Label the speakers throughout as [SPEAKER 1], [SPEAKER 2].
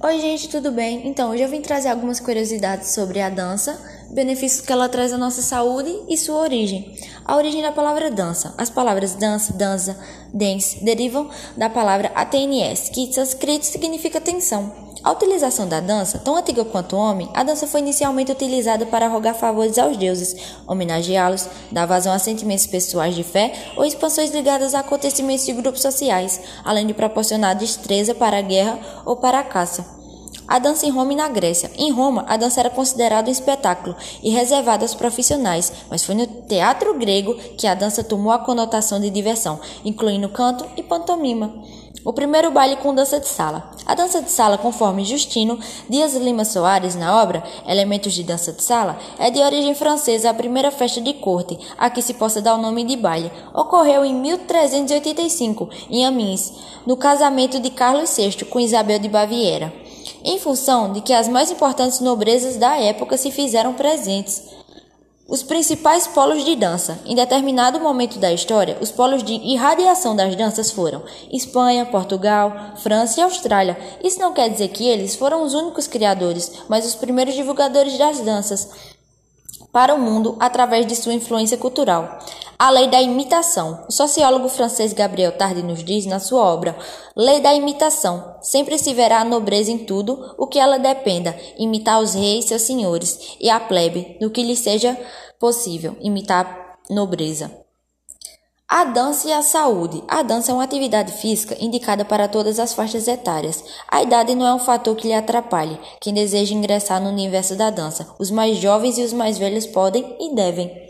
[SPEAKER 1] Oi, gente, tudo bem? Então, hoje eu vim trazer algumas curiosidades sobre a dança, benefícios que ela traz à nossa saúde e sua origem. A origem da palavra dança. As palavras dança, dança, dance derivam da palavra ATNS, que em sânscrito significa tensão. A utilização da dança, tão antiga quanto o homem, a dança foi inicialmente utilizada para rogar favores aos deuses, homenageá-los, dar vazão a sentimentos pessoais de fé ou expansões ligadas a acontecimentos de grupos sociais, além de proporcionar destreza para a guerra ou para a caça. A dança em Roma e na Grécia. Em Roma, a dança era considerada um espetáculo e reservada aos profissionais, mas foi no teatro grego que a dança tomou a conotação de diversão, incluindo canto e pantomima. O primeiro baile com dança de sala. A dança de sala, conforme Justino Dias Lima Soares na obra Elementos de Dança de Sala, é de origem francesa a primeira festa de corte a que se possa dar o nome de baile. Ocorreu em 1385 em Amiens, no casamento de Carlos VI com Isabel de Baviera em função de que as mais importantes nobrezas da época se fizeram presentes. Os principais polos de dança. Em determinado momento da história, os polos de irradiação das danças foram Espanha, Portugal, França e Austrália. Isso não quer dizer que eles foram os únicos criadores, mas os primeiros divulgadores das danças para o mundo através de sua influência cultural. A lei da imitação. O sociólogo francês Gabriel Tardy nos diz na sua obra Lei da imitação. Sempre se verá a nobreza em tudo o que ela dependa, imitar os reis, seus senhores, e a plebe, no que lhe seja possível, imitar a nobreza. A dança e a saúde. A dança é uma atividade física indicada para todas as faixas etárias. A idade não é um fator que lhe atrapalhe quem deseja ingressar no universo da dança. Os mais jovens e os mais velhos podem e devem.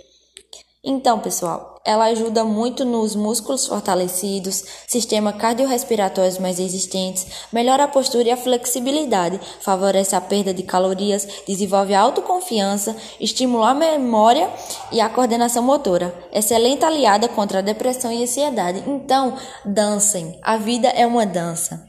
[SPEAKER 1] Então, pessoal, ela ajuda muito nos músculos fortalecidos, sistema cardiorrespiratórios mais resistentes, melhora a postura e a flexibilidade, favorece a perda de calorias, desenvolve a autoconfiança, estimula a memória e a coordenação motora. Excelente aliada contra a depressão e ansiedade. Então, dancem. A vida é uma dança.